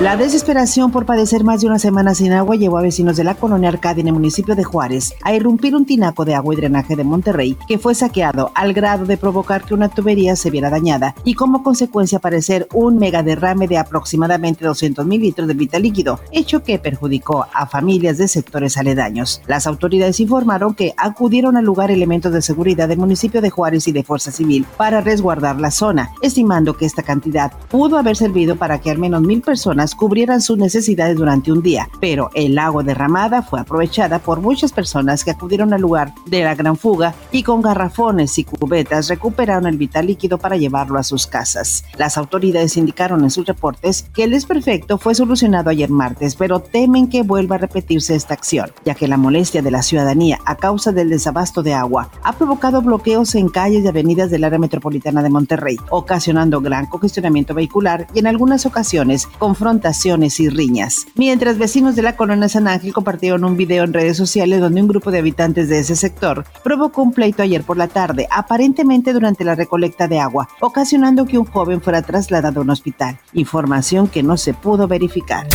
La desesperación por padecer más de una semana sin agua llevó a vecinos de la colonia Arcadia en el municipio de Juárez a irrumpir un tinaco de agua y drenaje de Monterrey que fue saqueado al grado de provocar que una tubería se viera dañada y como consecuencia aparecer un mega derrame de aproximadamente 200 mil litros de vital líquido, hecho que perjudicó a familias de sectores aledaños. Las autoridades informaron que acudieron al lugar elementos de seguridad del municipio de Juárez y de Fuerza Civil para resguardar la zona, estimando que esta cantidad pudo haber servido para que al menos mil personas cubrieran sus necesidades durante un día, pero el agua derramada fue aprovechada por muchas personas que acudieron al lugar de la gran fuga y con garrafones y cubetas recuperaron el vital líquido para llevarlo a sus casas. Las autoridades indicaron en sus reportes que el desperfecto fue solucionado ayer martes, pero temen que vuelva a repetirse esta acción, ya que la molestia de la ciudadanía a causa del desabasto de agua ha provocado bloqueos en calles y avenidas del área metropolitana de Monterrey, ocasionando gran congestionamiento vehicular y en algunas ocasiones confrontaciones y riñas. Mientras vecinos de la colonia San Ángel compartieron un video en redes sociales donde un grupo de habitantes de ese sector provocó un pleito ayer por la tarde, aparentemente durante la recolecta de agua, ocasionando que un joven fuera trasladado a un hospital, información que no se pudo verificar.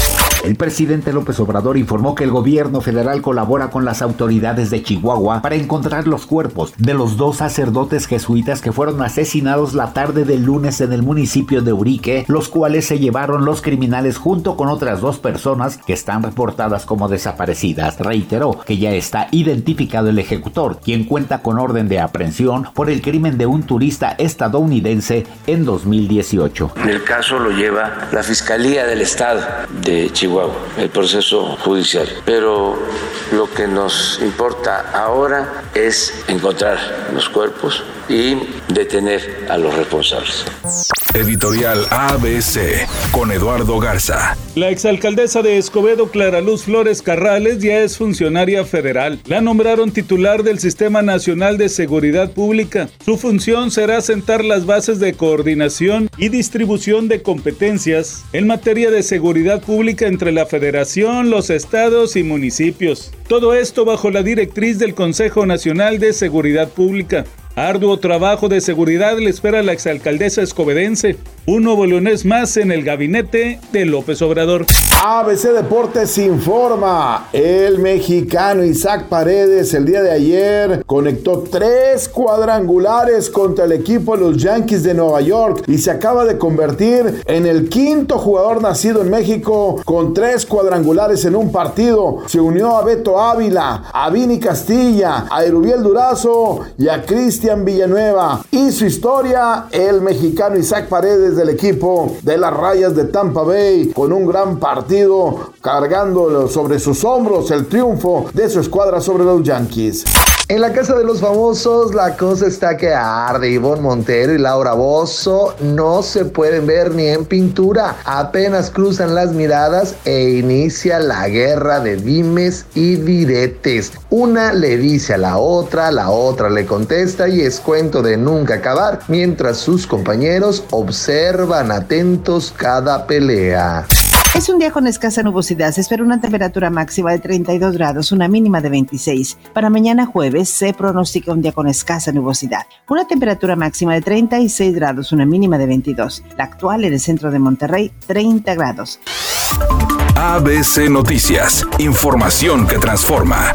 El presidente López Obrador informó que el gobierno federal colabora con las autoridades de Chihuahua para encontrar los cuerpos de los dos sacerdotes jesuitas que fueron asesinados la tarde del lunes en el municipio de Urique, los cuales se llevaron los criminales junto con otras dos personas que están reportadas como desaparecidas. Reiteró que ya está identificado el ejecutor, quien cuenta con orden de aprehensión por el crimen de un turista estadounidense en 2018. El caso lo lleva la Fiscalía del Estado de Chihuahua el proceso judicial. Pero lo que nos importa ahora es encontrar los cuerpos y detener a los responsables. Editorial ABC con Eduardo Garza. La exalcaldesa de Escobedo, Clara Luz Flores Carrales, ya es funcionaria federal. La nombraron titular del Sistema Nacional de Seguridad Pública. Su función será sentar las bases de coordinación y distribución de competencias en materia de seguridad pública entre la Federación, los estados y municipios. Todo esto bajo la directriz del Consejo Nacional de Seguridad Pública. Arduo trabajo de seguridad le espera a la exalcaldesa escobedense. Un nuevo leonés más en el gabinete de López Obrador. ABC Deportes informa. El mexicano Isaac Paredes el día de ayer conectó tres cuadrangulares contra el equipo de los Yankees de Nueva York y se acaba de convertir en el quinto jugador nacido en México con tres cuadrangulares en un partido. Se unió a Beto Ávila, a Vini Castilla, a Erubiel Durazo y a Cristian Villanueva. Y su historia, el mexicano Isaac Paredes del equipo de las rayas de Tampa Bay con un gran partido cargando sobre sus hombros el triunfo de su escuadra sobre los Yankees. En la casa de los famosos la cosa está que arde. Ivonne Montero y Laura Bozo no se pueden ver ni en pintura. Apenas cruzan las miradas e inicia la guerra de dimes y diretes. Una le dice a la otra, la otra le contesta y es cuento de nunca acabar, mientras sus compañeros observan atentos cada pelea. Es un día con escasa nubosidad. Se espera una temperatura máxima de 32 grados, una mínima de 26. Para mañana jueves se pronostica un día con escasa nubosidad. Una temperatura máxima de 36 grados, una mínima de 22. La actual en el centro de Monterrey, 30 grados. ABC Noticias. Información que transforma.